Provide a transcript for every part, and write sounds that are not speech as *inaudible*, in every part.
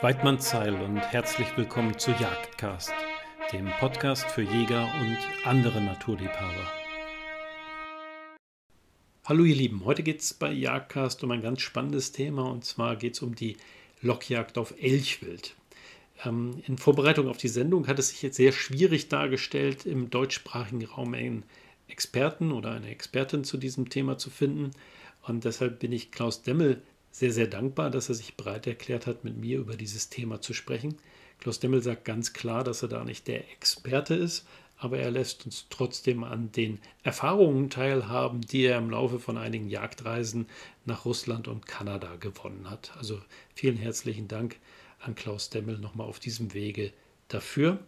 Weidmanns Zeil und herzlich willkommen zu Jagdcast, dem Podcast für Jäger und andere Naturliebhaber. Hallo ihr Lieben, heute geht es bei Jagdcast um ein ganz spannendes Thema und zwar geht es um die Lockjagd auf Elchwild. Ähm, in Vorbereitung auf die Sendung hat es sich jetzt sehr schwierig dargestellt, im deutschsprachigen Raum einen Experten oder eine Expertin zu diesem Thema zu finden. Und deshalb bin ich Klaus Demmel sehr, sehr dankbar, dass er sich bereit erklärt hat, mit mir über dieses Thema zu sprechen. Klaus Demmel sagt ganz klar, dass er da nicht der Experte ist, aber er lässt uns trotzdem an den Erfahrungen teilhaben, die er im Laufe von einigen Jagdreisen nach Russland und Kanada gewonnen hat. Also vielen herzlichen Dank an Klaus Demmel nochmal auf diesem Wege dafür.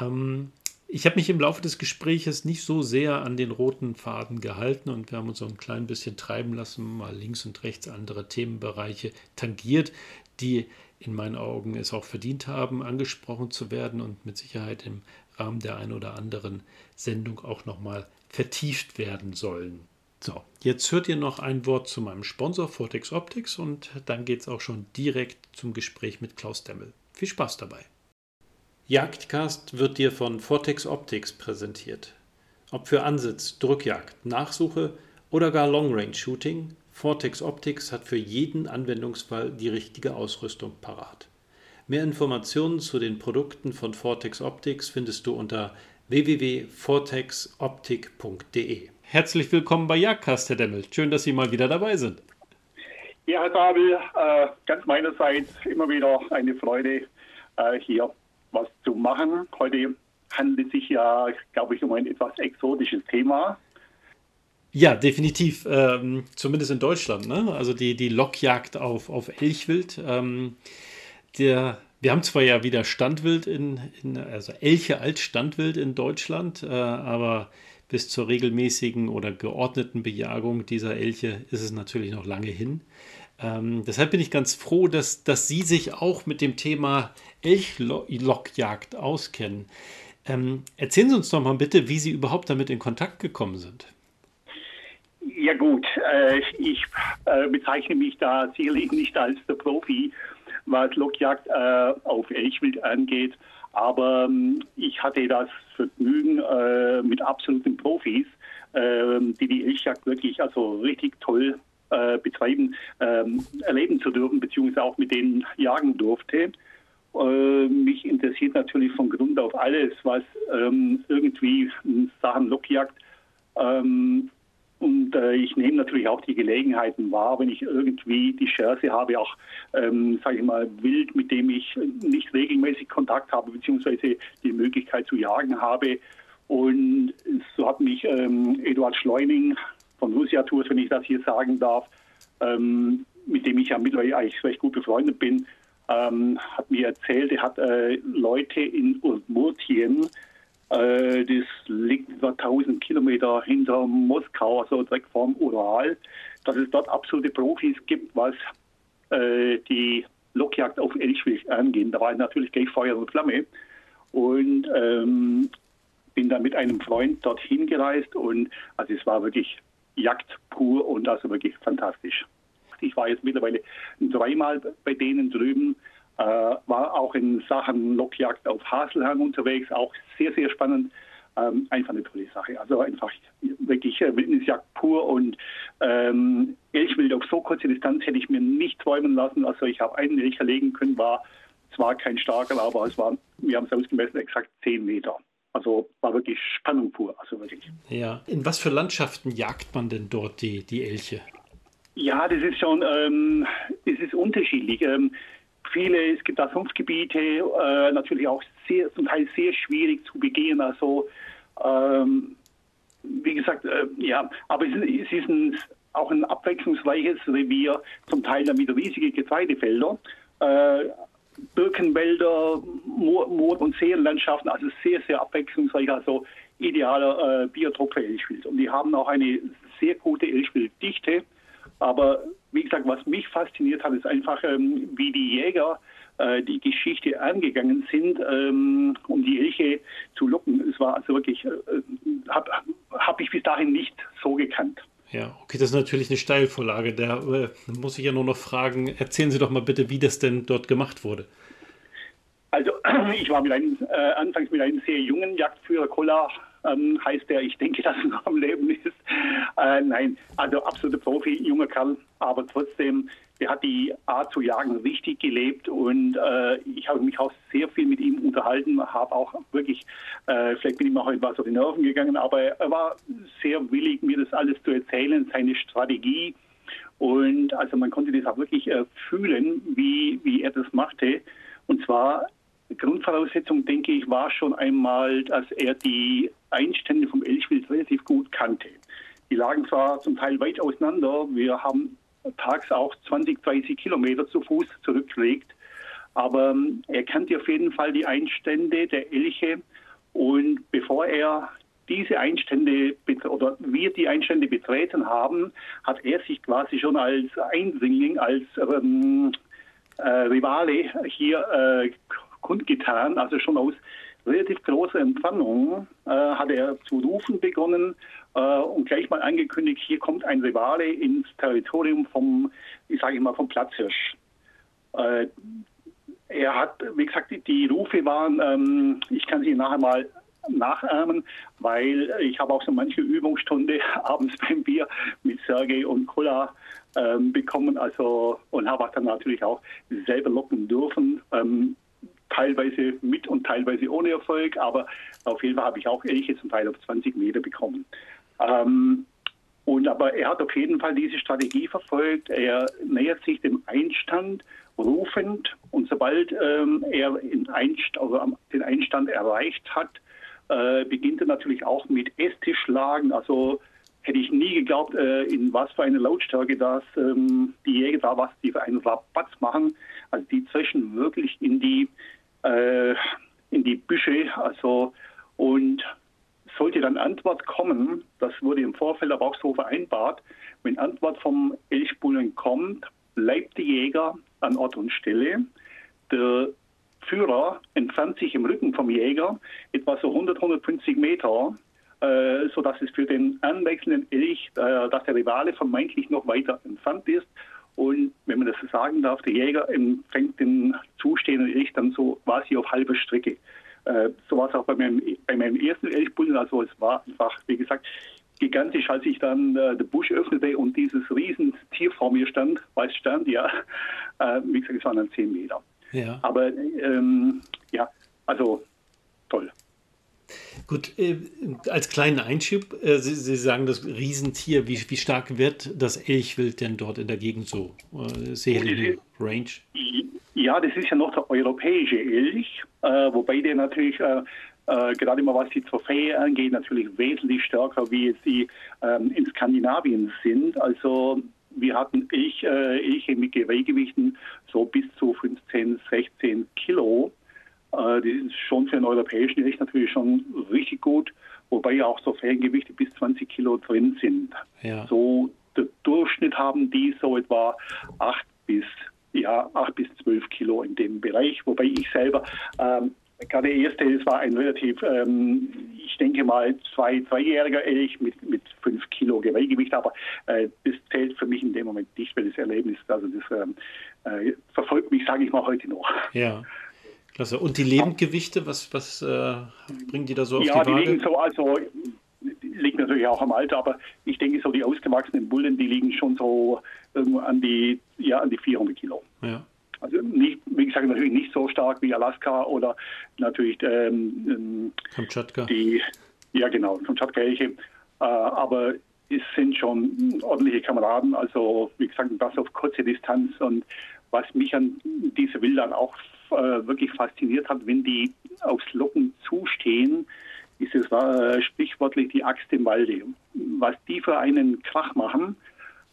Ähm, ich habe mich im Laufe des Gespräches nicht so sehr an den roten Faden gehalten und wir haben uns so ein klein bisschen treiben lassen, mal links und rechts andere Themenbereiche tangiert, die in meinen Augen es auch verdient haben, angesprochen zu werden und mit Sicherheit im Rahmen der einen oder anderen Sendung auch nochmal vertieft werden sollen. So, jetzt hört ihr noch ein Wort zu meinem Sponsor Vortex Optics und dann geht es auch schon direkt zum Gespräch mit Klaus Demmel. Viel Spaß dabei! Jagdcast wird dir von Vortex Optics präsentiert. Ob für Ansitz, Drückjagd, Nachsuche oder gar Long Range Shooting, Vortex Optics hat für jeden Anwendungsfall die richtige Ausrüstung parat. Mehr Informationen zu den Produkten von Vortex Optics findest du unter www.vortexoptik.de. Herzlich willkommen bei Jagdcast, Herr Demmel. Schön, dass Sie mal wieder dabei sind. Ja, Herr Sabel, äh, ganz meinerseits immer wieder eine Freude, äh, hier was zu machen. Heute handelt es sich ja, glaube ich, um ein etwas exotisches Thema. Ja, definitiv. Ähm, zumindest in Deutschland. Ne? Also die, die Lockjagd auf, auf Elchwild. Ähm, der, wir haben zwar ja wieder Standwild in, in also Elche als Standwild in Deutschland, äh, aber bis zur regelmäßigen oder geordneten Bejagung dieser Elche ist es natürlich noch lange hin. Ähm, deshalb bin ich ganz froh, dass, dass Sie sich auch mit dem Thema Elchlockjagd auskennen. Ähm, erzählen Sie uns doch mal bitte, wie Sie überhaupt damit in Kontakt gekommen sind. Ja gut, äh, ich äh, bezeichne mich da sicherlich nicht als der Profi, was Lockjagd äh, auf Elchwild angeht, aber ähm, ich hatte das Vergnügen äh, mit absoluten Profis, ähm, die die Elchjagd wirklich also richtig toll äh, betreiben, ähm, erleben zu dürfen, beziehungsweise auch mit denen jagen durfte. Äh, mich interessiert natürlich von Grund auf alles, was ähm, irgendwie Sachen Lockjagd ähm, und äh, ich nehme natürlich auch die Gelegenheiten wahr, wenn ich irgendwie die Chance habe, auch, ähm, sage ich mal, Wild, mit dem ich nicht regelmäßig Kontakt habe, beziehungsweise die Möglichkeit zu jagen habe. Und so hat mich ähm, Eduard Schleuning von Lucia Tours, wenn ich das hier sagen darf, ähm, mit dem ich ja mittlerweile eigentlich recht gut befreundet bin, ähm, hat mir erzählt, er hat äh, Leute in Udmurtien, äh, das liegt über 1000 Kilometer hinter Moskau, also direkt vorm Ural, dass es dort absolute Profis gibt, was äh, die Lockjagd auf Elchwild angeht. Da war ich natürlich gleich Feuer und Flamme und ähm, bin dann mit einem Freund dorthin gereist und also es war wirklich Jagd pur und also wirklich fantastisch. Ich war jetzt mittlerweile dreimal bei denen drüben, äh, war auch in Sachen Lockjagd auf Haselhang unterwegs, auch sehr, sehr spannend. Ähm, einfach eine tolle Sache. Also einfach wirklich äh, Wildnisjagd pur und ähm, Elchwild auf so kurze Distanz hätte ich mir nicht träumen lassen. Also ich habe einen Elch erlegen können, war zwar kein starker, aber es war, wir haben es ausgemessen, exakt 10 Meter. Also war wirklich Spannung pur, also wirklich. Ja. In was für Landschaften jagt man denn dort die, die Elche? Ja, das ist schon, ähm, es ist unterschiedlich. Ähm, viele, es gibt da Sumpfgebiete, äh, natürlich auch sehr, zum Teil sehr schwierig zu begehen. Also, ähm, wie gesagt, äh, ja, aber es, es ist ein, auch ein abwechslungsreiches Revier, zum Teil damit riesige Getreidefelder. Äh, Birkenwälder, Moor-, Moor und Seenlandschaften, also sehr, sehr abwechslungsreich, also idealer äh, Biotop für Elchwild. Und die haben auch eine sehr gute Elchwilddichte. Aber wie gesagt, was mich fasziniert hat, ist einfach, ähm, wie die Jäger äh, die Geschichte angegangen sind, ähm, um die Elche zu locken. Es war also wirklich, äh, habe hab ich bis dahin nicht so gekannt. Ja, okay, das ist natürlich eine Steilvorlage. Da äh, muss ich ja nur noch fragen, erzählen Sie doch mal bitte, wie das denn dort gemacht wurde. Also *clears throat* ich war mit einem, äh, anfangs mit einem sehr jungen Jagdführer, Kolla ähm, heißt der, ich denke, dass er noch am Leben ist. Äh, nein, also absoluter Profi, junger Kerl, aber trotzdem, der hat die Art zu jagen richtig gelebt und äh, ich habe mich auch sehr viel mit ihm unterhalten, habe auch wirklich, äh, vielleicht bin ich mir auch etwas auf die Nerven gegangen, aber er war sehr willig, mir das alles zu erzählen, seine Strategie. Und also man konnte das auch wirklich äh, fühlen, wie, wie er das machte. Und zwar Grundvoraussetzung, denke ich, war schon einmal, dass er die Einstände vom Elchwild relativ gut kannte. Die lagen zwar zum Teil weit auseinander, wir haben tags auch 20, 30 Kilometer zu Fuß zurückgelegt, aber ähm, er kannte auf jeden Fall die Einstände der Elche und bevor er diese Einstände oder wir die Einstände betreten haben, hat er sich quasi schon als Eindringling, als ähm, äh, Rivale hier äh, kundgetan, also schon aus relativ großer Entfernung äh, hat er zu rufen begonnen äh, und gleich mal angekündigt, hier kommt ein Rivale ins Territorium vom, ich sage mal, vom Platzhirsch. Äh, er hat, wie gesagt, die, die Rufe waren, ähm, ich kann sie nachher mal nachahmen, weil ich habe auch so manche Übungsstunde *laughs* abends beim Bier mit Sergei und Kola ähm, bekommen, also und habe auch dann natürlich auch selber locken dürfen. Ähm, teilweise mit und teilweise ohne Erfolg, aber auf jeden Fall habe ich auch Elche zum Teil auf 20 Meter bekommen. Ähm, und aber er hat auf jeden Fall diese Strategie verfolgt. Er nähert sich dem Einstand rufend und sobald ähm, er Einst also den Einstand erreicht hat, äh, beginnt er natürlich auch mit Esstischlagen. Also hätte ich nie geglaubt, äh, in was für eine Lautstärke das ähm, die Jäger da was die für einen Rabatz machen. Also die zwischen wirklich in die äh, in die Büsche. Also und sollte dann Antwort kommen, das wurde im Vorfeld aber auch so vereinbart, wenn Antwort vom Elchbullen kommt, bleibt der Jäger an Ort und Stelle. Der Führer entfernt sich im Rücken vom Jäger etwa so 100, 150 Meter, äh, sodass es für den anwechselnden Elch, äh, dass der Rivale vermeintlich noch weiter entfernt ist und wenn man das so sagen darf, der Jäger empfängt den zustehenden Elch dann so quasi auf halber Strecke. Äh, so war es auch bei meinem, bei meinem ersten Elchbullen. Also es war einfach, wie gesagt, gigantisch, als ich dann äh, den Busch öffnete und dieses Riesentier vor mir stand, weiß stand, ja, *laughs* äh, wie gesagt, es waren dann zehn Meter. Ja. Aber ähm, ja, also toll. Gut, äh, als kleinen Einschub, äh, Sie, Sie, sagen das Riesentier, wie, wie, stark wird das Elchwild denn dort in der Gegend so? Äh, Seelige Range? Ja, das ist ja noch der europäische Elch, äh, wobei der natürlich äh, äh, gerade mal was die Trophäe angeht, natürlich wesentlich stärker, wie es die ähm, in Skandinavien sind. Also wir hatten Elch, Elche mit Geweihgewichten so bis zu 15, 16 Kilo. Äh, die ist schon für einen europäischen Gericht natürlich schon richtig gut, wobei ja auch so Feriengewichte bis 20 Kilo drin sind. Ja. So der Durchschnitt haben die so etwa 8 bis ja, 8 bis 12 Kilo in dem Bereich, wobei ich selber ähm, gerade der erste, es war ein relativ, ähm, ich denke mal, zwei, zweijähriger Elch mit, mit fünf Kilo Geweihgewicht, aber äh, das zählt für mich in dem Moment nicht, weil das Erlebnis, also das ähm, äh, verfolgt mich, sage ich mal, heute noch. Ja. *laughs* Klasse. Und die Lebendgewichte, was, was äh, bringen die da so auf ja, die Waage? Ja, die liegen so, also liegt natürlich auch am Alter, aber ich denke so die ausgewachsenen Bullen, die liegen schon so irgendwo an die, ja, an die 400 Kilo. Ja. Also nicht, wie gesagt, natürlich nicht so stark wie Alaska oder natürlich ähm, Kamtschatka. Die, ja genau, Kamtschatka-Elche. Äh, aber es sind schon ordentliche Kameraden, also wie gesagt, das auf kurze Distanz und was mich an diese Wildern auch äh, wirklich fasziniert hat, wenn die aufs Locken zustehen, ist es äh, sprichwörtlich die Axt im Walde. Was die für einen Krach machen,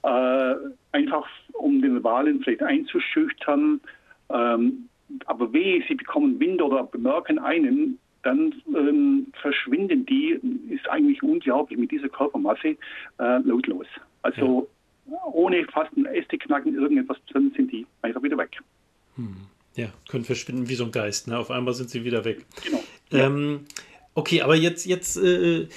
äh, einfach um den Walen vielleicht einzuschüchtern, ähm, aber wehe, sie bekommen Wind oder bemerken einen, dann ähm, verschwinden die, ist eigentlich unglaublich mit dieser Körpermasse äh, lautlos. Also ja. ohne fast ein Äste knacken, irgendetwas drin, sind die einfach wieder weg. Hm. Ja, können verschwinden wie so ein Geist. Ne? Auf einmal sind sie wieder weg. Genau. Ähm, okay, aber jetzt, jetzt äh,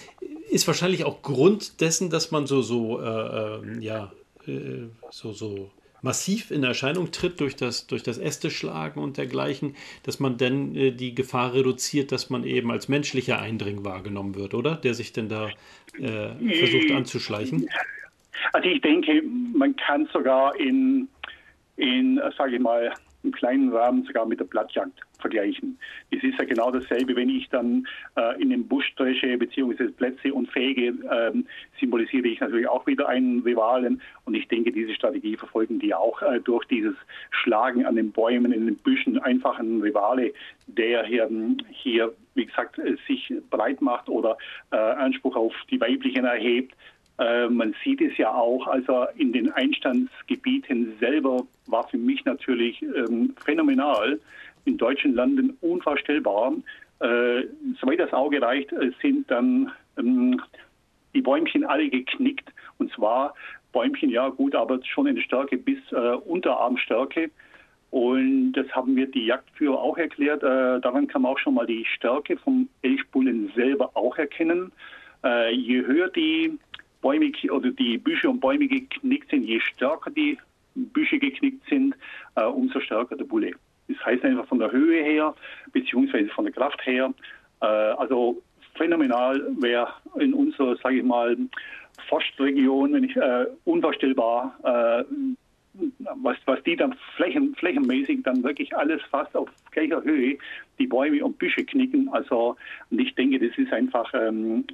ist wahrscheinlich auch Grund dessen, dass man so, so, äh, äh, ja, äh, so, so massiv in Erscheinung tritt durch das, durch das Ästeschlagen und dergleichen, dass man dann äh, die Gefahr reduziert, dass man eben als menschlicher Eindring wahrgenommen wird, oder? Der sich denn da äh, versucht anzuschleichen. Also ich denke, man kann sogar in, in sage ich mal, im kleinen Rahmen sogar mit der Blattjagd vergleichen. Es ist ja genau dasselbe, wenn ich dann äh, in den Busch dresche bzw. Plätze und fege, ähm, symbolisiere ich natürlich auch wieder einen Rivalen. Und ich denke, diese Strategie verfolgen die auch äh, durch dieses Schlagen an den Bäumen, in den Büschen, einfach einen Rivale, der hier, hier wie gesagt, äh, sich breit macht oder äh, Anspruch auf die Weiblichen erhebt. Äh, man sieht es ja auch, also in den Einstandsgebieten selber war für mich natürlich ähm, phänomenal, in deutschen Landen unvorstellbar. Äh, soweit das Auge reicht, äh, sind dann ähm, die Bäumchen alle geknickt. Und zwar Bäumchen, ja gut, aber schon in Stärke bis äh, Unterarmstärke. Und das haben wir die Jagdführer auch erklärt. Äh, daran kann man auch schon mal die Stärke vom Elchbullen selber auch erkennen. Äh, je höher die Bäume oder die Büsche und Bäume geknickt sind, je stärker die Büsche geknickt sind, äh, umso stärker der Bulle. Das heißt einfach von der Höhe her, beziehungsweise von der Kraft her. Äh, also phänomenal, wer in unserer, sage ich mal, Forstregion, wenn ich, äh, unvorstellbar, äh, was, was die dann flächen, flächenmäßig dann wirklich alles fast auf gleicher Höhe die Bäume und Büsche knicken. Also ich denke, das ist einfach ähm,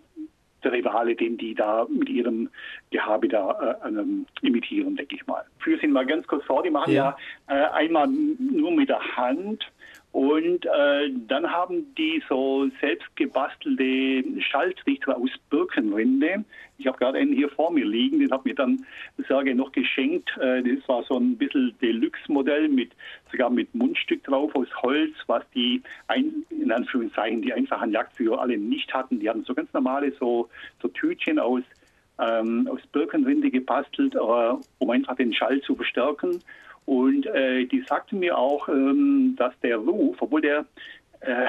der Rivale, den die da mit ihrem Gehabe da äh, ähm, imitieren, denke ich mal. Für sind mal ganz kurz vor, die machen ja, ja äh, einmal nur mit der Hand und äh, dann haben die so selbst gebastelte Schaltrichter aus Birkenrinde. Ich habe gerade einen hier vor mir liegen, den hat mir dann Serge noch geschenkt. Äh, das war so ein bisschen Deluxe-Modell mit sogar mit Mundstück drauf aus Holz, was die ein, in Anführungszeichen die einfachen Jagdführer alle nicht hatten. Die hatten so ganz normale so, so Tütchen aus ähm, aus Birkenrinde gebastelt, äh, um einfach den Schall zu verstärken. Und äh, die sagten mir auch, ähm, dass der Ruf, obwohl der, äh,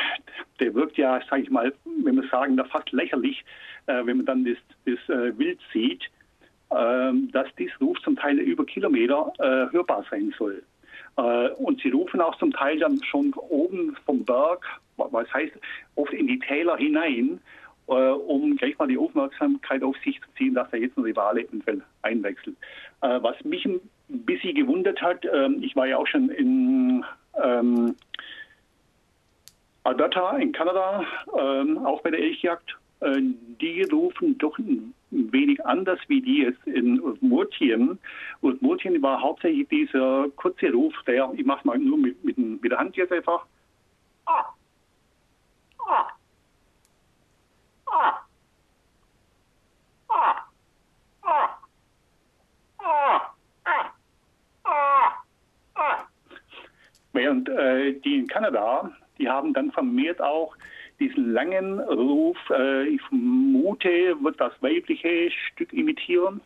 der wirkt ja, sage ich mal, wenn wir sagen, da fast lächerlich, äh, wenn man dann das, das äh, Wild sieht, ähm, dass dieser Ruf zum Teil über Kilometer äh, hörbar sein soll. Äh, und sie rufen auch zum Teil dann schon oben vom Berg, was heißt, oft in die Täler hinein, um gleich mal die Aufmerksamkeit auf sich zu ziehen, dass er jetzt ein Rivale eventuell einwechselt. was mich ein ein bisschen gewundert hat, ähm, ich war ja auch schon in ähm, Alberta in Kanada, ähm, auch bei der Elchjagd. Äh, die rufen doch ein wenig anders wie die jetzt in Urtmurtien. Urtmurtien war hauptsächlich dieser kurze Ruf, der, ich mache mal nur mit, mit, mit der Hand jetzt einfach. Ah. Ah. Ah. Ah. Ah. Während äh, die in Kanada, die haben dann vermehrt auch diesen langen Ruf, äh, ich vermute, wird das weibliche Stück imitieren.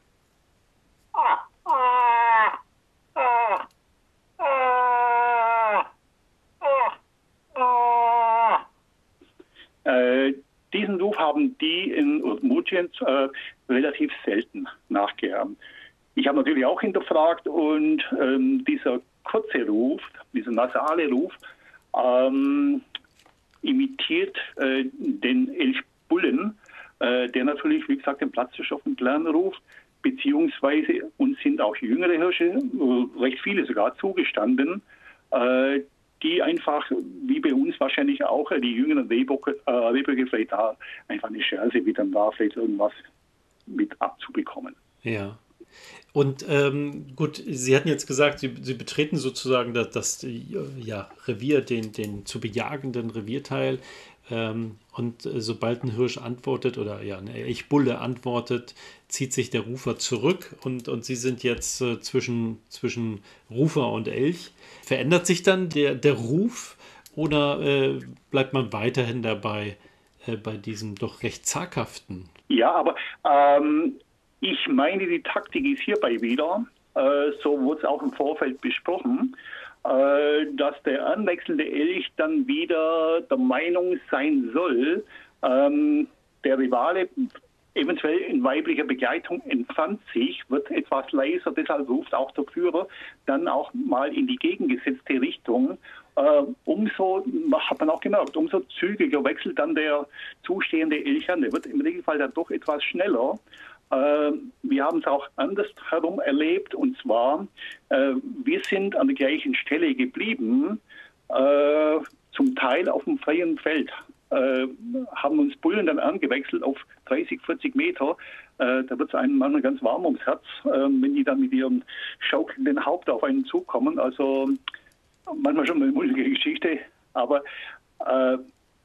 Äh, diesen Ruf haben die in Udmurtien äh, relativ selten nachgeahmt. Ich habe natürlich auch hinterfragt und ähm, dieser kurze Ruf, dieser nasale Ruf, ähm, imitiert äh, den Elchbullen, äh, der natürlich, wie gesagt, den Platzhirschoffen lernen ruft, beziehungsweise uns sind auch jüngere Hirsche, äh, recht viele sogar, zugestanden, äh, die einfach, wie bei uns wahrscheinlich auch, äh, die jüngeren Rehböcke, äh, vielleicht da einfach eine Chance wieder da, vielleicht irgendwas mit abzubekommen. Ja. Und ähm, gut, Sie hatten jetzt gesagt, Sie, Sie betreten sozusagen das, das ja, Revier, den, den zu bejagenden Revierteil. Ähm, und äh, sobald ein Hirsch antwortet oder ja, eine Elchbulle antwortet, zieht sich der Rufer zurück und, und Sie sind jetzt äh, zwischen, zwischen Rufer und Elch. Verändert sich dann der, der Ruf oder äh, bleibt man weiterhin dabei äh, bei diesem doch recht zaghaften? Ja, aber ähm, ich meine, die Taktik ist hierbei wieder, äh, so wurde es auch im Vorfeld besprochen, äh, dass der anwechselnde Elch dann wieder der Meinung sein soll, ähm, der Rivale eventuell in weiblicher Begleitung entfernt sich, wird etwas leiser, deshalb ruft auch der Führer dann auch mal in die gegengesetzte Richtung. Äh, umso, hat man auch gemerkt, umso zügiger wechselt dann der zustehende Elch an. Der wird im Regelfall dann doch etwas schneller. Äh, wir haben es auch andersherum erlebt und zwar, äh, wir sind an der gleichen Stelle geblieben, äh, zum Teil auf dem freien Feld. Äh, haben uns Bullen dann angewechselt auf 30, 40 Meter. Da wird es einem manchmal ganz warm ums Herz, wenn die dann mit ihrem schaukelnden Haupt auf einen zukommen. Also manchmal schon eine mulmige Geschichte. Aber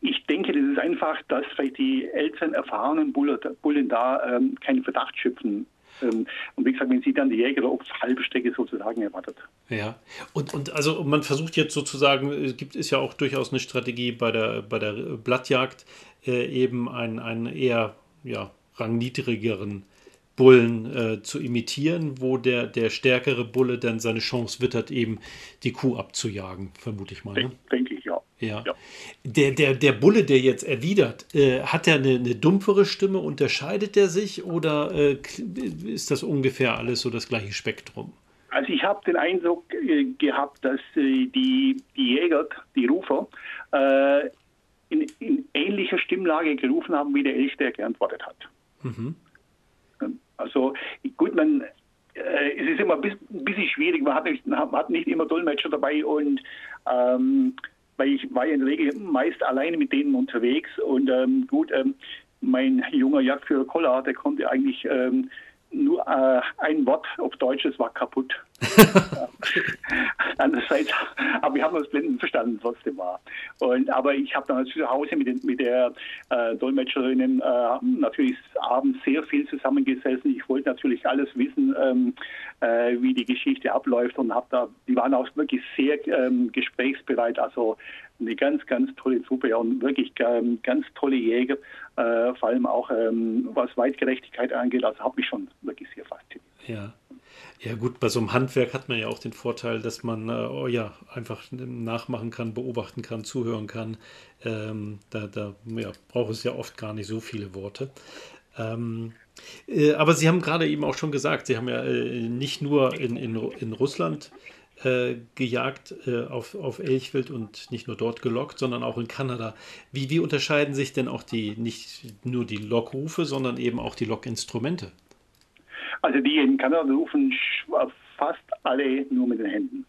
ich denke, das ist einfach, dass vielleicht die älteren, erfahrenen Bullen da ähm, keinen Verdacht schöpfen ähm, und wie gesagt, wenn sie dann die Jäger auf halbe Strecke sozusagen erwartet. Ja, und, und also man versucht jetzt sozusagen, es gibt ist ja auch durchaus eine Strategie bei der, bei der Blattjagd, äh, eben einen, einen eher ja, rangniedrigeren Bullen äh, zu imitieren, wo der, der stärkere Bulle dann seine Chance wittert, eben die Kuh abzujagen, vermute ich mal. Ne? Denke ich, ja. Ja. ja. Der, der, der Bulle, der jetzt erwidert, äh, hat er eine, eine, dumpfere Stimme? Unterscheidet er sich oder äh, ist das ungefähr alles so das gleiche Spektrum? Also ich habe den Eindruck äh, gehabt, dass äh, die, die Jäger, die Rufer, äh, in, in, ähnlicher Stimmlage gerufen haben, wie der Elch, der geantwortet hat. Mhm. Also gut, man, äh, es ist immer ein bisschen schwierig, man hat nicht, hat nicht immer Dolmetscher dabei und ähm, weil ich war ja in der Regel meist alleine mit denen unterwegs und ähm, gut, ähm, mein junger Jagdführer Koller, der konnte eigentlich ähm, nur äh, ein Wort auf Deutsch, es war kaputt. *laughs* Andererseits, aber wir haben uns blendend verstanden, trotzdem war. Und, aber ich habe dann zu Hause mit, den, mit der äh, Dolmetscherinnen äh, natürlich abends sehr viel zusammengesessen. Ich wollte natürlich alles wissen, ähm, äh, wie die Geschichte abläuft und habe da, die waren auch wirklich sehr ähm, gesprächsbereit. Also eine ganz, ganz tolle Truppe und wirklich ähm, ganz tolle Jäger, äh, vor allem auch ähm, was Weitgerechtigkeit angeht. Also habe mich schon wirklich sehr fasziniert. Ja. Ja gut, bei so einem Handwerk hat man ja auch den Vorteil, dass man äh, oh ja, einfach nachmachen kann, beobachten kann, zuhören kann. Ähm, da da ja, braucht es ja oft gar nicht so viele Worte. Ähm, äh, aber Sie haben gerade eben auch schon gesagt, Sie haben ja äh, nicht nur in, in, in Russland äh, gejagt äh, auf, auf Elchwild und nicht nur dort gelockt, sondern auch in Kanada. Wie, wie unterscheiden sich denn auch die, nicht nur die Lockrufe, sondern eben auch die Lockinstrumente? Also die in Kanada rufen fast alle nur mit den Händen.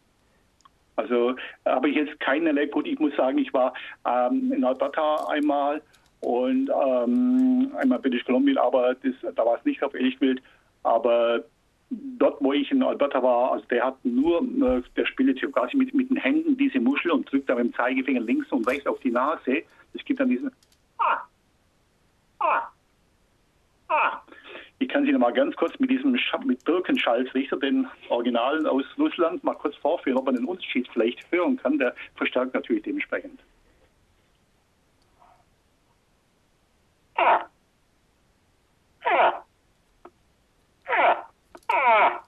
Also habe ich jetzt keinerlei, gut, ich muss sagen, ich war ähm, in Alberta einmal und ähm, einmal British Columbia, aber das, da war es nicht auf Elchwild. Aber dort, wo ich in Alberta war, also der hat nur, äh, der spielt jetzt quasi mit, mit den Händen diese Muschel und drückt da mit dem Zeigefinger links und rechts auf die Nase. Es gibt dann diesen Ah, Ah, Ah. Ich kann Sie noch mal ganz kurz mit diesem mit Birkenschalzrichter, den Originalen aus Russland, mal kurz vorführen, ob man den Unterschied vielleicht hören kann. Der verstärkt natürlich dementsprechend. Ah. Ah. Ah.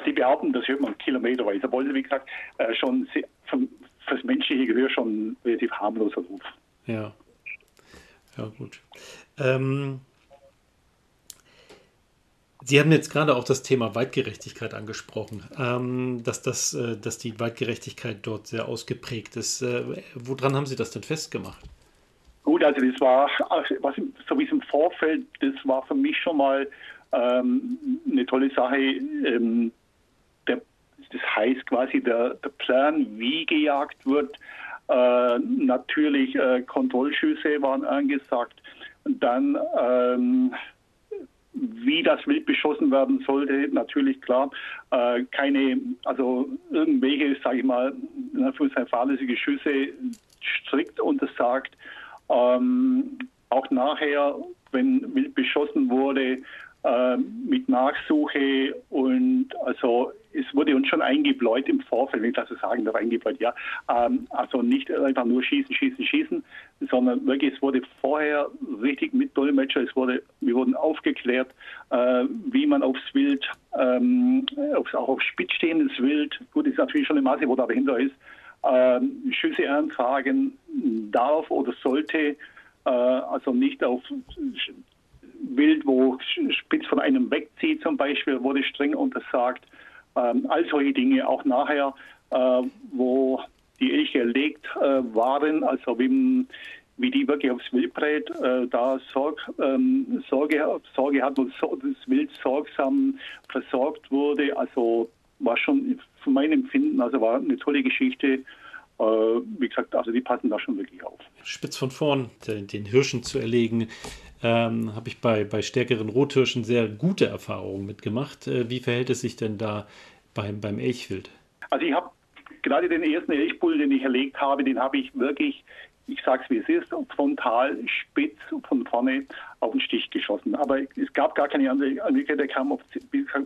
Also sie behaupten, das hört man kilometerweise, obwohl sie, wie gesagt, äh, schon für, das menschliche Gehör schon relativ harmloser Ruf. Ja. Ja, gut. Ähm, Sie haben jetzt gerade auch das Thema Weitgerechtigkeit angesprochen, ähm, dass, das, äh, dass die Weitgerechtigkeit dort sehr ausgeprägt ist. Äh, woran haben Sie das denn festgemacht? Gut, also das war, was, so wie es im Vorfeld, das war für mich schon mal ähm, eine tolle Sache. Ähm, das heißt quasi der, der Plan, wie gejagt wird. Äh, natürlich äh, Kontrollschüsse waren angesagt. Und dann ähm, wie das Wild beschossen werden sollte, natürlich klar. Äh, keine, also irgendwelche, sage ich mal, fahrlässige Schüsse strikt untersagt. Ähm, auch nachher, wenn Wild beschossen wurde, äh, mit Nachsuche und also es wurde uns schon eingebläut im Vorfeld, wenn ich das so sagen darf, eingebläut, ja. Ähm, also nicht einfach nur schießen, schießen, schießen, sondern wirklich, es wurde vorher richtig mit Dolmetscher, es wurde, wir wurden aufgeklärt, äh, wie man aufs Wild, ähm, aufs, auch auf spitz stehendes Wild, gut, ist natürlich schon eine Masse, wo da dahinter ist, äh, Schüsse antragen darf oder sollte, äh, also nicht auf Wild, wo spitz von einem wegzieht zum Beispiel, wurde streng untersagt. Ähm, all solche Dinge, auch nachher, äh, wo die Elche erlegt äh, waren, also wie, wie die wirklich aufs Wildbrett äh, da Sorg, ähm, Sorge, Sorge hat so, das Wild sorgsam versorgt wurde. Also war schon von meinem Empfinden, also war eine tolle Geschichte. Äh, wie gesagt, also die passen da schon wirklich auf. Spitz von vorn, den Hirschen zu erlegen, ähm, habe ich bei, bei stärkeren Rothirschen sehr gute Erfahrungen mitgemacht. Äh, wie verhält es sich denn da beim, beim Elchwild? Also ich habe gerade den ersten Elchbull, den ich erlegt habe, den habe ich wirklich, ich sage es wie es ist, frontal, spitz von vorne auf den Stich geschossen. Aber es gab gar keine andere Möglichkeit, der kam auf,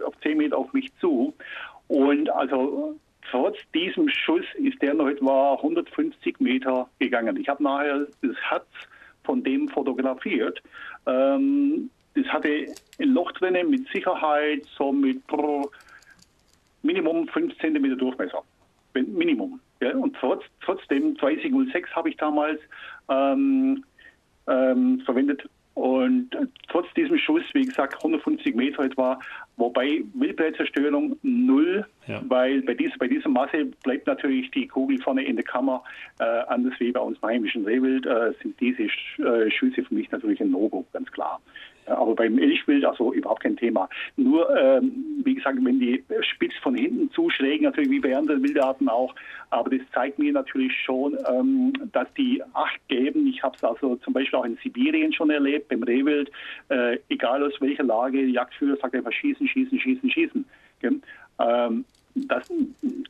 auf 10 Meter auf mich zu. Und also trotz diesem Schuss ist der noch etwa 150 Meter gegangen. Ich habe nachher das Herz von dem fotografiert. Ähm, das hatte ein Loch drinnen mit Sicherheit so mit Minimum 5 cm Durchmesser. Minimum. Ja? Und trotz, trotzdem 3006 habe ich damals ähm, ähm, verwendet. Und trotz diesem Schuss, wie gesagt, 150 Meter etwa, wobei Wildbrettzerstörung null, ja. weil bei, dies, bei dieser Masse bleibt natürlich die Kugel vorne in der Kammer. Äh, anders wie bei uns beim heimischen Rehwild äh, sind diese äh, Schüsse für mich natürlich ein No-Go, ganz klar. Aber beim Elchwild also überhaupt kein Thema. Nur, ähm, wie gesagt, wenn die spitz von hinten zuschlägen, natürlich wie bei anderen Wildarten auch, aber das zeigt mir natürlich schon, ähm, dass die Acht geben. Ich habe es also zum Beispiel auch in Sibirien schon erlebt, beim Rehwild, äh, egal aus welcher Lage, Jagdführer sagt einfach schießen, schießen, schießen, schießen. Ähm, das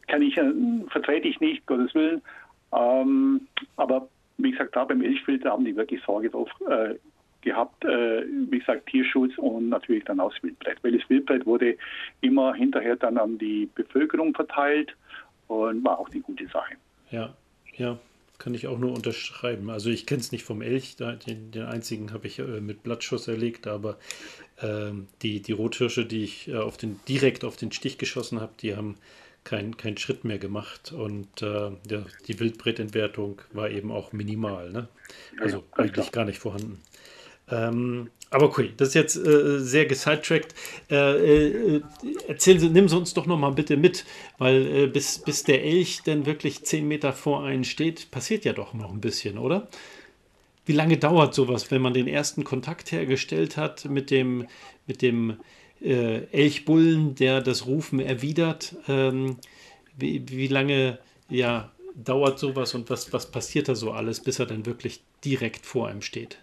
kann ich, vertrete ich nicht, Gottes Willen. Ähm, aber wie gesagt, da beim Elchwild haben die wirklich Sorge drauf äh, gehabt, äh, wie gesagt, Tierschutz und natürlich dann aus Wildbrett. Weil das Wildbrett wurde immer hinterher dann an die Bevölkerung verteilt und war auch eine gute Sache. Ja, ja, kann ich auch nur unterschreiben. Also ich kenne es nicht vom Elch, den, den einzigen habe ich äh, mit Blattschuss erlegt, aber äh, die, die Rothirsche, die ich äh, auf den, direkt auf den Stich geschossen habe, die haben keinen kein Schritt mehr gemacht und äh, ja, die Wildbrettentwertung war eben auch minimal. Ne? Also ja, eigentlich klar. gar nicht vorhanden. Ähm, aber okay, das ist jetzt äh, sehr gesidetrackt. Äh, äh, erzählen Sie, nehmen Sie uns doch noch mal bitte mit, weil äh, bis, bis der Elch dann wirklich zehn Meter vor einen steht, passiert ja doch noch ein bisschen, oder? Wie lange dauert sowas, wenn man den ersten Kontakt hergestellt hat mit dem, mit dem äh, Elchbullen, der das Rufen erwidert? Ähm, wie, wie lange ja, dauert sowas und was, was passiert da so alles, bis er dann wirklich direkt vor einem steht?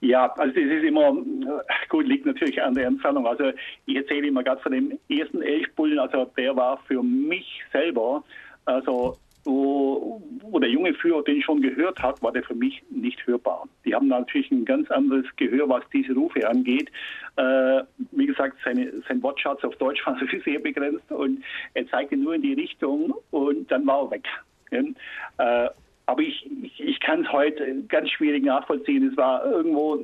Ja, also das ist immer, äh, gut, liegt natürlich an der Entfernung. Also ich erzähle immer gerade von dem ersten Elchbullen, also der war für mich selber, also wo, wo der junge Führer den schon gehört hat, war der für mich nicht hörbar. Die haben natürlich ein ganz anderes Gehör, was diese Rufe angeht. Äh, wie gesagt, seine, sein Wortschatz auf Deutsch war *laughs* sehr begrenzt und er zeigte nur in die Richtung und dann war er weg. Ja? Äh, aber ich, ich, ich kann es heute ganz schwierig nachvollziehen. Es war irgendwo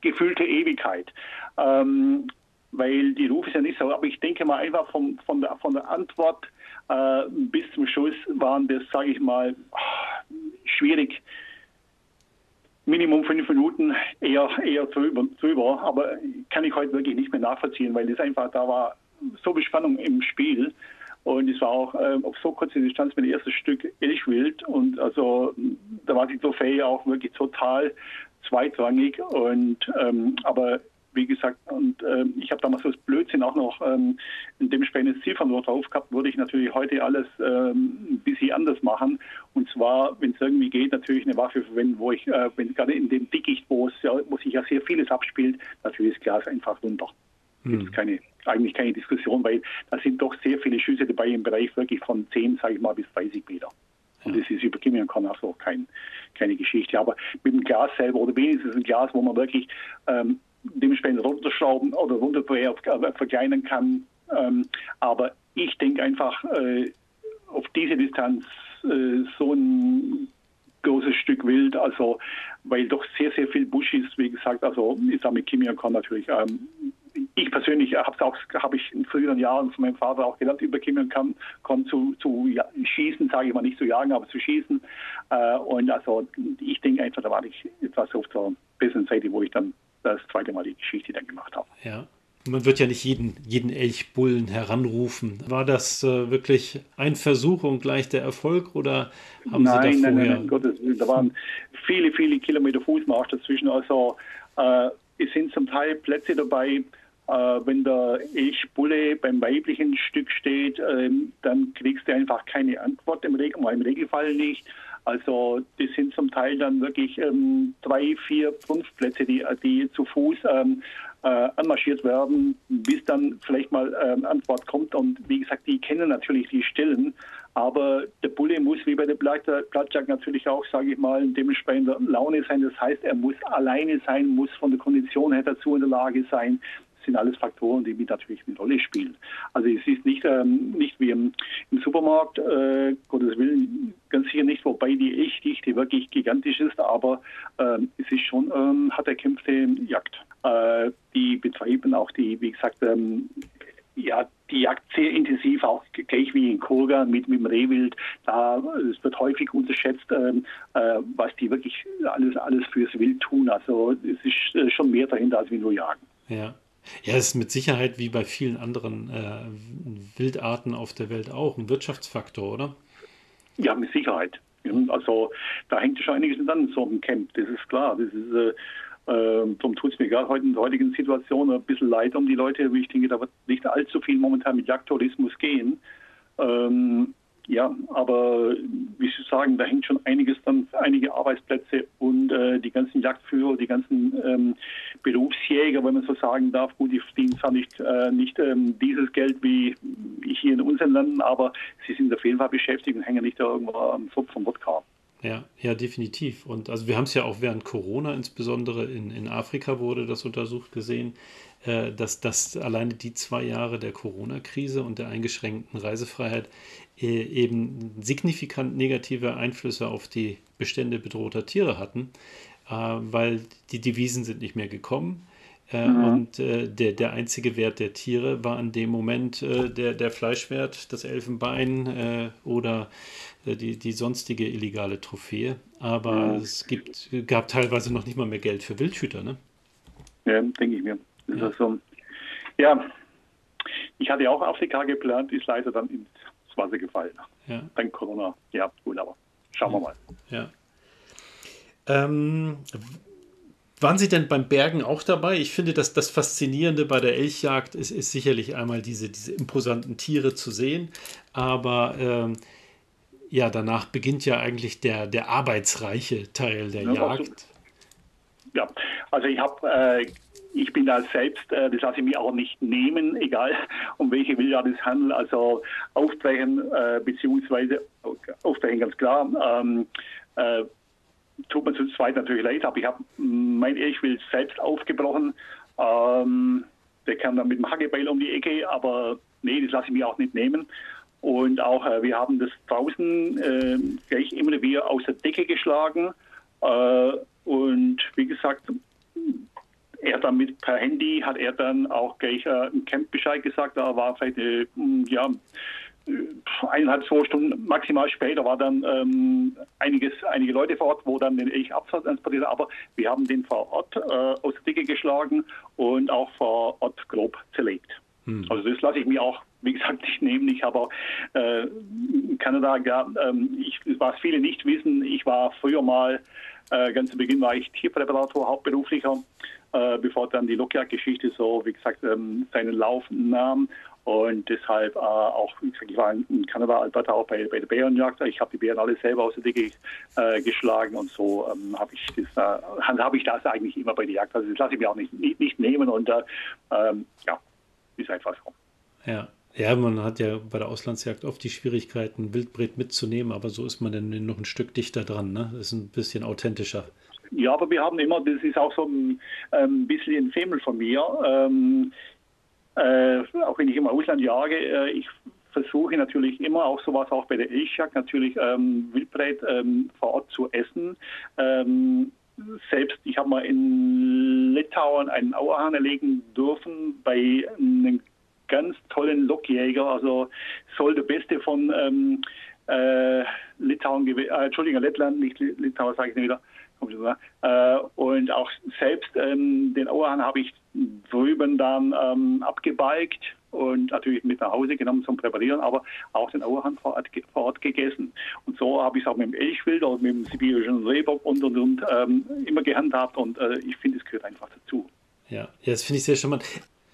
gefühlte Ewigkeit. Ähm, weil die Rufe ist ja nicht so, aber ich denke mal einfach vom, von, der, von der Antwort äh, bis zum Schluss waren das, sage ich mal, schwierig. Minimum fünf Minuten, eher, eher drüber, drüber, aber kann ich heute wirklich nicht mehr nachvollziehen, weil es einfach, da war so Bespannung im Spiel. Und es war auch äh, auf so kurze Distanz mein erstes Stück Elchwild. Und also da war die Trophäe auch wirklich total zweitrangig. Und ähm, aber wie gesagt, und ähm, ich habe damals das Blödsinn auch noch ähm, in dem späteren Zielverlust drauf gehabt, würde ich natürlich heute alles ähm, ein bisschen anders machen. Und zwar, wenn es irgendwie geht, natürlich eine Waffe verwenden, wo ich, äh, wenn gerade in dem Dickicht, wo es ja, wo sich ja sehr vieles abspielt, natürlich das Glas einfach runter. Hm. Gibt es keine eigentlich keine Diskussion, weil da sind doch sehr viele Schüsse dabei im Bereich wirklich von 10, sage ich mal, bis 30 Meter. Und das ist über kann auch kein, keine Geschichte. Aber mit dem Glas selber oder wenigstens ein Glas, wo man wirklich ähm, dementsprechend runterschrauben oder runterdrehen, äh, verkleinern kann, Ähm, aber ich denke einfach, äh, auf diese Distanz äh, so ein großes Stück Wild, also weil doch sehr, sehr viel Busch ist, wie gesagt, also ich sage mit Chimiacon natürlich. Ähm, ich persönlich habe es auch, habe ich in früheren Jahren von meinem Vater auch gelernt, über Chimiacon zu, zu ja, schießen, sage ich mal nicht zu jagen, aber zu schießen. Äh, und also ich denke einfach, da war ich etwas auf der besseren Seite, wo ich dann das zweite Mal die Geschichte dann gemacht habe. Ja. Man wird ja nicht jeden, jeden Elchbullen heranrufen. War das äh, wirklich ein Versuch und gleich der Erfolg oder haben nein, Sie da vorher... Nein, nein, Gottes Willen, da waren viele, viele Kilometer Fußmarsch dazwischen. Also äh, es sind zum Teil Plätze dabei, wenn der Elchbulle beim weiblichen Stück steht, äh, dann kriegst du einfach keine Antwort im, Reg im Regelfall nicht. Also das sind zum Teil dann wirklich ähm, drei, vier, fünf Plätze, die, die zu Fuß ähm, äh, anmarschiert werden, bis dann vielleicht mal ähm, Antwort kommt. Und wie gesagt, die kennen natürlich die Stellen, aber der Bulle muss wie bei der Blattjagd natürlich auch, sage ich mal, dementsprechend Laune sein. Das heißt, er muss alleine sein, muss von der Kondition her dazu in der Lage sein, sind alles Faktoren, die mit natürlich eine Rolle spielen. Also es ist nicht, ähm, nicht wie im, im Supermarkt, äh, Gottes Willen, ganz sicher nicht, wobei die Echtdichte wirklich gigantisch ist, aber ähm, es ist schon ähm, hat erkämpfte Jagd. Äh, die betreiben auch die, wie gesagt, ähm, ja, die Jagd sehr intensiv, auch gleich wie in Kurga mit, mit dem Rehwild. Da es wird häufig unterschätzt, ähm, äh, was die wirklich alles, alles fürs Wild tun. Also es ist äh, schon mehr dahinter, als wir nur jagen. Ja. Ja, es ist mit Sicherheit wie bei vielen anderen äh, Wildarten auf der Welt auch ein Wirtschaftsfaktor, oder? Ja, mit Sicherheit. Also da hängt schon einiges an so einem Camp, das ist klar. Das ist, äh, äh, darum tut es mir gerade heute in der heutigen Situation ein bisschen leid um die Leute. Ich denke, da wird nicht allzu viel momentan mit Jagdtourismus gehen. Ähm, ja, aber wie Sie sagen, da hängt schon einiges dann, einige Arbeitsplätze und äh, die ganzen Jagdführer, die ganzen ähm, Berufsjäger, wenn man so sagen darf, gut, die verdienen zwar nicht, äh, nicht ähm, dieses Geld wie hier in unseren Ländern, aber sie sind auf jeden Fall beschäftigt und hängen nicht da irgendwo am Zopf vom Wodka. Ja, ja, definitiv. Und also wir haben es ja auch während Corona, insbesondere in, in Afrika wurde das untersucht gesehen, äh, dass, dass alleine die zwei Jahre der Corona-Krise und der eingeschränkten Reisefreiheit eben signifikant negative Einflüsse auf die Bestände bedrohter Tiere hatten, äh, weil die Devisen sind nicht mehr gekommen. Äh, mhm. Und äh, der, der einzige Wert der Tiere war in dem Moment äh, der, der Fleischwert, das Elfenbein äh, oder äh, die, die sonstige illegale Trophäe. Aber mhm. es gibt, gab teilweise noch nicht mal mehr Geld für Wildhüter. Ne? Ja, denke ich mir. Ja. Also, ja, ich hatte auch Afrika geplant, ist leider dann ins Wasser gefallen. Ja. Dank Corona. Ja, gut, aber schauen wir mal. Ja. Ähm, waren Sie denn beim Bergen auch dabei? Ich finde, dass das Faszinierende bei der Elchjagd ist, ist sicherlich einmal diese, diese imposanten Tiere zu sehen, aber ähm, ja, danach beginnt ja eigentlich der, der arbeitsreiche Teil der ja, Jagd. Ja, also ich habe äh, ich bin da selbst, äh, das lasse ich mir auch nicht nehmen, *laughs* egal um welche Wildart es handelt. Also aufbrechen, äh, beziehungsweise aufbrechen ganz klar. Ähm, äh, tut mir zu zweit natürlich leid, aber ich habe mein Elchwild selbst aufgebrochen. Ähm, der kam dann mit dem Hackebeil um die Ecke, aber nee, das lasse ich mir auch nicht nehmen. Und auch äh, wir haben das draußen äh, gleich immer wieder aus der Decke geschlagen. Äh, und wie gesagt, dann mit per Handy hat er dann auch gleich äh, im Camp Bescheid gesagt. Da war vielleicht äh, ja eineinhalb, zwei Stunden maximal später war dann ähm, einiges, einige Leute vor Ort, wo dann den Elch abtransportiert Aber wir haben den vor Ort äh, aus der Dicke geschlagen und auch vor Ort grob zerlegt. Hm. Also das lasse ich mir auch, wie gesagt, nicht nehmen. Ich habe auch äh, in Kanada, ja, ähm, ich, was viele nicht wissen, ich war früher mal, äh, ganz zu Beginn war ich Tierpräparator, hauptberuflicher äh, bevor dann die Lockjagd-Geschichte so, wie gesagt, ähm, seinen Lauf nahm. Und deshalb äh, auch, wie gesagt, ich war in Kanada, Alberta auch bei, bei der Bärenjagd. Ich habe die Bären alle selber aus der Decke äh, geschlagen und so ähm, habe ich das, äh, habe ich das eigentlich immer bei der Jagd. Also das lasse ich mir auch nicht, nicht, nicht nehmen und äh, ähm, ja, ist einfach so. Ja. Ja, man hat ja bei der Auslandsjagd oft die Schwierigkeiten, Wildbret mitzunehmen, aber so ist man dann noch ein Stück dichter dran. Ne? Das ist ein bisschen authentischer. Ja, aber wir haben immer, das ist auch so ein, ein ähm, bisschen ein Femmel von mir. Ähm, äh, auch wenn ich im Ausland jage, äh, ich versuche natürlich immer auch sowas auch bei der Elchjagd natürlich ähm, Wildbreit ähm, vor Ort zu essen. Ähm, selbst, ich habe mal in Litauen einen Auerhahn erlegen dürfen bei einem ganz tollen Lockjäger, also soll der Beste von ähm, äh, Litauen, äh, Entschuldigung, Lettland, nicht Litauen, sage ich nicht wieder. Äh, und auch selbst ähm, den Auerhahn habe ich drüben dann ähm, abgebalgt und natürlich mit nach Hause genommen zum Präparieren, aber auch den Auerhahn vor Ort, vor Ort gegessen. Und so habe ich es auch mit dem Elchwild oder mit dem sibirischen Rehbock und und und ähm, immer gehandhabt und äh, ich finde, es gehört einfach dazu. Ja, ja das finde ich sehr charmant.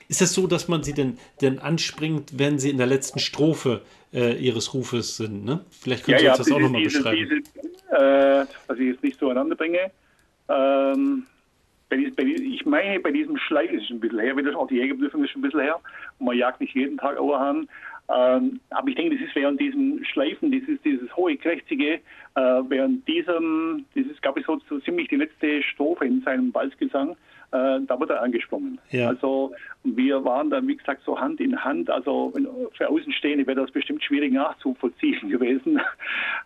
Ist es so, dass man sie denn, denn anspringt, wenn sie in der letzten Strophe äh, ihres Rufes sind? Ne? Vielleicht können ja, Sie uns ja, das auch nochmal beschreiben. Diese, äh, was ich jetzt nicht zueinander bringe. Ähm, bei, bei, ich meine, bei diesem Schleif ist es ein bisschen her, wie das auch die Jägerprüfung ist ein bisschen her. Und man jagt nicht jeden Tag Auerhahn. Ähm, aber ich denke, das ist während diesem Schleifen, dieses, dieses hohe, krächzige, äh, während diesem, dieses gab es so, so ziemlich die letzte Strophe in seinem Balzgesang, äh, da wurde er angesprungen. Ja. Also wir waren dann, wie gesagt, so Hand in Hand. Also für Außenstehende wäre das bestimmt schwierig nachzuvollziehen *laughs* gewesen.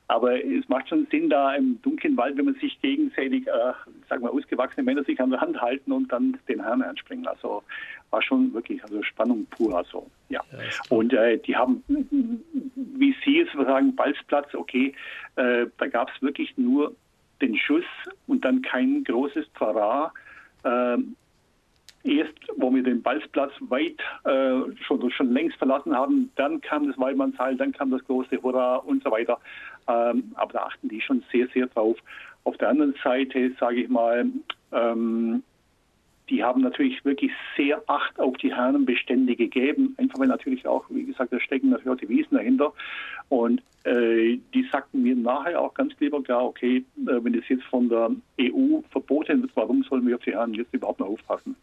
Aber es macht schon Sinn, da im dunklen Wald, wenn man sich gegenseitig, äh, sagen wir, ausgewachsene Männer sich an der Hand halten und dann den Herrn anspringen. Also war schon wirklich also Spannung pur. Also, ja. ja und äh, die haben, wie Sie jetzt sagen, Balzplatz, okay, äh, da gab es wirklich nur den Schuss und dann kein großes Trara. Ähm, erst, wo wir den Balzplatz weit äh, schon, schon längst verlassen haben, dann kam das Waldmannsheil, dann kam das große Hurra und so weiter. Ähm, aber da achten die schon sehr, sehr drauf. Auf der anderen Seite, sage ich mal, ähm, die haben natürlich wirklich sehr Acht auf die Hernenbestände gegeben. Einfach weil natürlich auch, wie gesagt, da stecken natürlich auch die Wiesen dahinter. Und äh, die sagten mir nachher auch ganz lieber klar, okay, äh, wenn das jetzt von der EU verboten wird, warum sollen wir auf die Herren jetzt überhaupt noch aufpassen?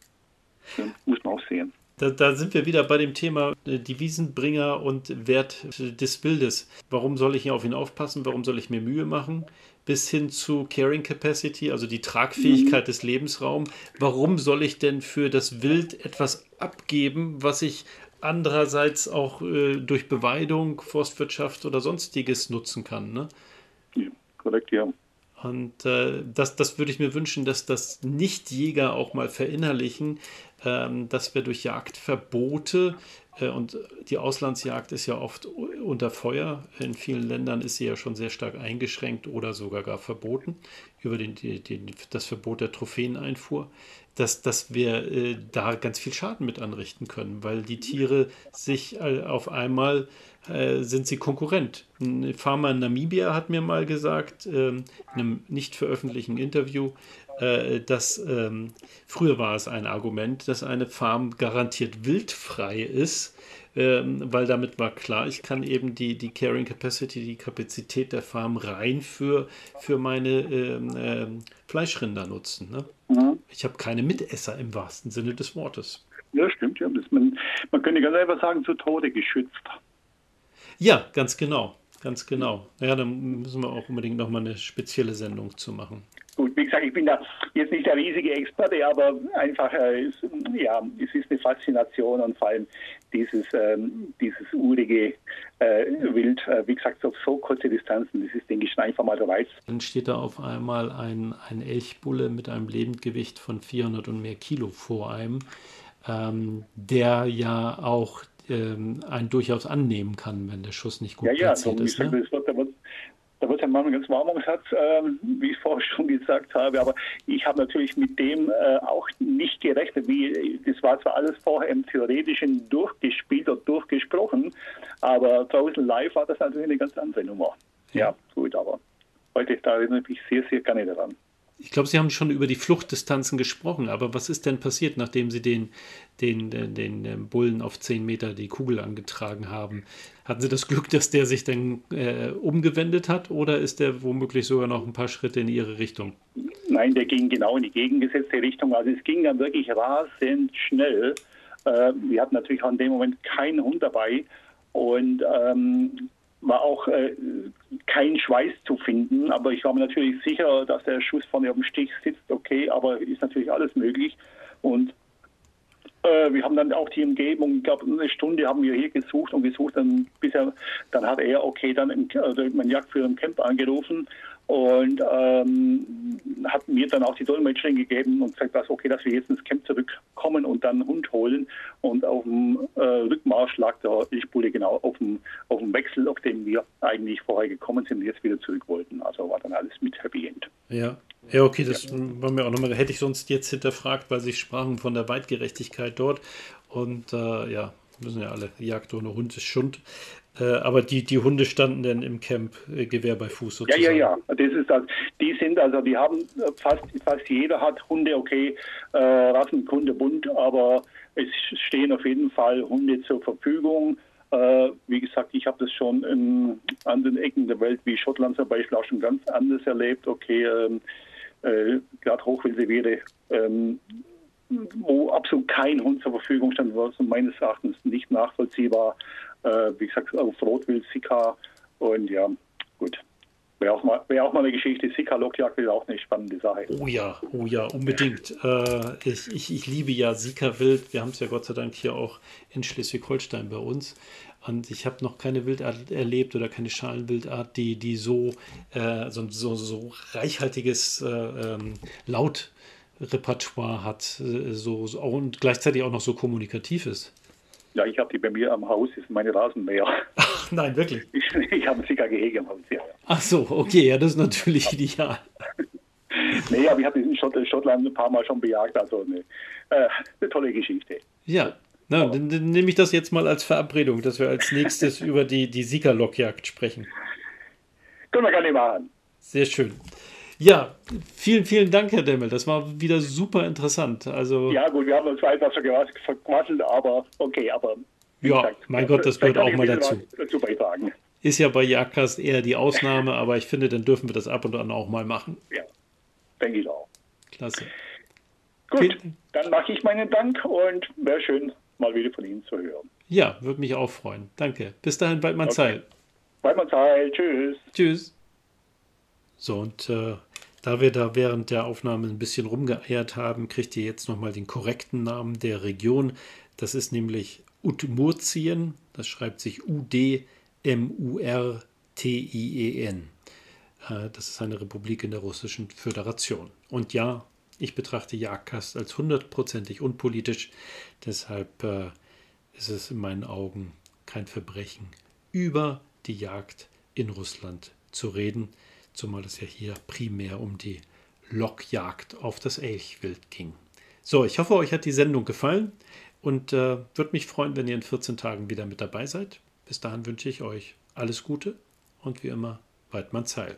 Das muss man auch sehen. Da, da, sind wir wieder bei dem Thema äh, Devisenbringer und Wert des Bildes. Warum soll ich auf ihn aufpassen? Warum soll ich mir Mühe machen? Bis hin zu Caring Capacity, also die Tragfähigkeit mhm. des Lebensraums. Warum soll ich denn für das Wild etwas abgeben, was ich andererseits auch äh, durch Beweidung, Forstwirtschaft oder sonstiges nutzen kann? Ne? Ja, korrekt, ja. Und äh, das, das würde ich mir wünschen, dass das Nichtjäger auch mal verinnerlichen, ähm, dass wir durch Jagdverbote und die Auslandsjagd ist ja oft unter Feuer. In vielen Ländern ist sie ja schon sehr stark eingeschränkt oder sogar gar verboten über den, den, das Verbot der Trophäeneinfuhr, dass, dass wir äh, da ganz viel Schaden mit anrichten können, weil die Tiere sich äh, auf einmal äh, sind sie Konkurrent. Ein Farmer in Namibia hat mir mal gesagt, ähm, in einem nicht veröffentlichten Interview, äh, dass ähm, früher war es ein Argument, dass eine Farm garantiert wildfrei ist, ähm, weil damit war klar, ich kann eben die, die Carrying Capacity, die Kapazität der Farm rein für, für meine ähm, ähm, Fleischrinder nutzen. Ne? Mhm. Ich habe keine Mitesser im wahrsten Sinne des Wortes. Ja, stimmt. Ja. man, man könnte ganz einfach sagen, zu Tode geschützt. Ja, ganz genau. Ganz genau. Ja, dann müssen wir auch unbedingt nochmal eine spezielle Sendung zu machen. Gut, wie gesagt, ich bin da jetzt nicht der riesige Experte, aber einfach, äh, es, ja, es ist eine Faszination und vor allem dieses, ähm, dieses urige äh, Wild, äh, wie gesagt, auf so kurze Distanzen, das ist, denke ich, schon einfach mal der Reiz. Dann steht da auf einmal ein, ein Elchbulle mit einem Lebendgewicht von 400 und mehr Kilo vor einem, ähm, der ja auch ähm, einen durchaus annehmen kann, wenn der Schuss nicht gut ja, platziert ja, ist. Ne? Das wird, da wird da wird ein Mann ganz warm ums Herz, äh, wie ich vorher schon gesagt habe. Aber ich habe natürlich mit dem äh, auch nicht gerechnet. Wie, das war zwar alles vorher im Theoretischen durchgespielt oder durchgesprochen, aber draußen live war das natürlich eine ganz andere Nummer. Ja, ja gut, aber heute da erinnere ich mich sehr, sehr gerne daran. Ich glaube, Sie haben schon über die Fluchtdistanzen gesprochen, aber was ist denn passiert, nachdem Sie den, den, den, den ähm, Bullen auf 10 Meter die Kugel angetragen haben? Hatten Sie das Glück, dass der sich dann äh, umgewendet hat oder ist der womöglich sogar noch ein paar Schritte in Ihre Richtung? Nein, der ging genau in die gegengesetzte Richtung. Also es ging dann wirklich rasend schnell. Äh, wir hatten natürlich auch in dem Moment keinen Hund dabei und ähm, war auch äh, kein Schweiß zu finden, aber ich war mir natürlich sicher, dass der Schuss vorne auf dem Stich sitzt, okay, aber ist natürlich alles möglich. Und äh, wir haben dann auch die Umgebung, ich glaube, eine Stunde haben wir hier gesucht und gesucht. Dann, bisher, dann hat er, okay, dann im, also mein Jagdführer im Camp angerufen und ähm, hat mir dann auch die Dolmetscherin gegeben und gesagt, dass okay, dass wir jetzt ins Camp zurückkommen und dann einen Hund holen. Und auf dem äh, Rückmarsch lag der Ilchbulle genau auf dem, auf dem Wechsel, auf dem wir eigentlich vorher gekommen sind und jetzt wieder zurück wollten. Also war dann alles mit Happy End. Ja. Ja, okay, das ja. war mir auch nochmal, hätte ich sonst jetzt hinterfragt, weil Sie sprachen von der Weitgerechtigkeit dort. Und äh, ja, müssen ja alle Jagd ohne Hund ist Schund. Äh, aber die, die Hunde standen dann im Camp äh, Gewehr bei Fuß sozusagen. Ja, ja, ja. Das ist das. Die sind also, die haben äh, fast, fast jeder hat Hunde, okay, äh, Rassenkunde bunt, aber es stehen auf jeden Fall Hunde zur Verfügung. Äh, wie gesagt, ich habe das schon in anderen Ecken der Welt, wie Schottland zum Beispiel, auch schon ganz anders erlebt. Okay, ähm, äh, gerade Hochwildreviere, ähm, wo absolut kein Hund zur Verfügung stand, war so meines Erachtens nicht nachvollziehbar äh, wie gesagt, auf Rotwild, Sika und ja, gut. Wäre auch, mal, auch mal eine Geschichte. Sika-Lockjagd ist auch eine spannende Sache. Oh ja, oh ja, unbedingt. Äh, ich, ich, ich, liebe ja Sika-Wild. Wir haben es ja Gott sei Dank hier auch in Schleswig-Holstein bei uns. Und ich habe noch keine Wildart erlebt oder keine Schalenwildart, die, die so, äh, so, so, so reichhaltiges äh, ähm, Lautrepertoire hat äh, so, so, und gleichzeitig auch noch so kommunikativ ist. Ja, ich habe die bei mir am Haus, ist meine Rasenmäher. Ach nein, wirklich? Ich, ich habe ein Sickergehege am Haus, ja. Ach so, okay, ja, das ist natürlich *laughs* ideal. nee, aber ich habe in Schott Schottland ein paar Mal schon bejagt, also eine, äh, eine tolle Geschichte. Ja, na, dann, dann, nehme ich das jetzt mal als Verabredung, dass wir als nächstes *laughs* über die, die Siegerlockjagd sprechen. Können wir gerne machen. Sehr schön. Ja, vielen, vielen Dank, Herr Demmel. Das war wieder super interessant. Also, ja, gut, wir haben uns weiter verquasselt, aber okay, aber. Ja, gesagt, mein Gott, das gehört auch mal dazu. dazu beitragen. Ist ja bei Jagdcast eher die Ausnahme, aber ich finde, dann dürfen wir das ab und an auch mal machen. Ja, denke ich auch. Klasse. Gut, vielen, dann mache ich meinen Dank und wäre schön, mal wieder von Ihnen zu hören. Ja, würde mich auch freuen. Danke. Bis dahin, bald man okay. Bald man Zeit. Tschüss. Tschüss. So, und äh, da wir da während der Aufnahme ein bisschen rumgeeiert haben, kriegt ihr jetzt nochmal den korrekten Namen der Region. Das ist nämlich Udmurtien. Das schreibt sich U-D-M-U-R-T-I-E-N. Äh, das ist eine Republik in der Russischen Föderation. Und ja, ich betrachte Jagdkast als hundertprozentig unpolitisch. Deshalb äh, ist es in meinen Augen kein Verbrechen, über die Jagd in Russland zu reden zumal es ja hier primär um die Lockjagd auf das Elchwild ging. So, ich hoffe, euch hat die Sendung gefallen und äh, würde mich freuen, wenn ihr in 14 Tagen wieder mit dabei seid. Bis dahin wünsche ich euch alles Gute und wie immer weit Weidmann Zeil.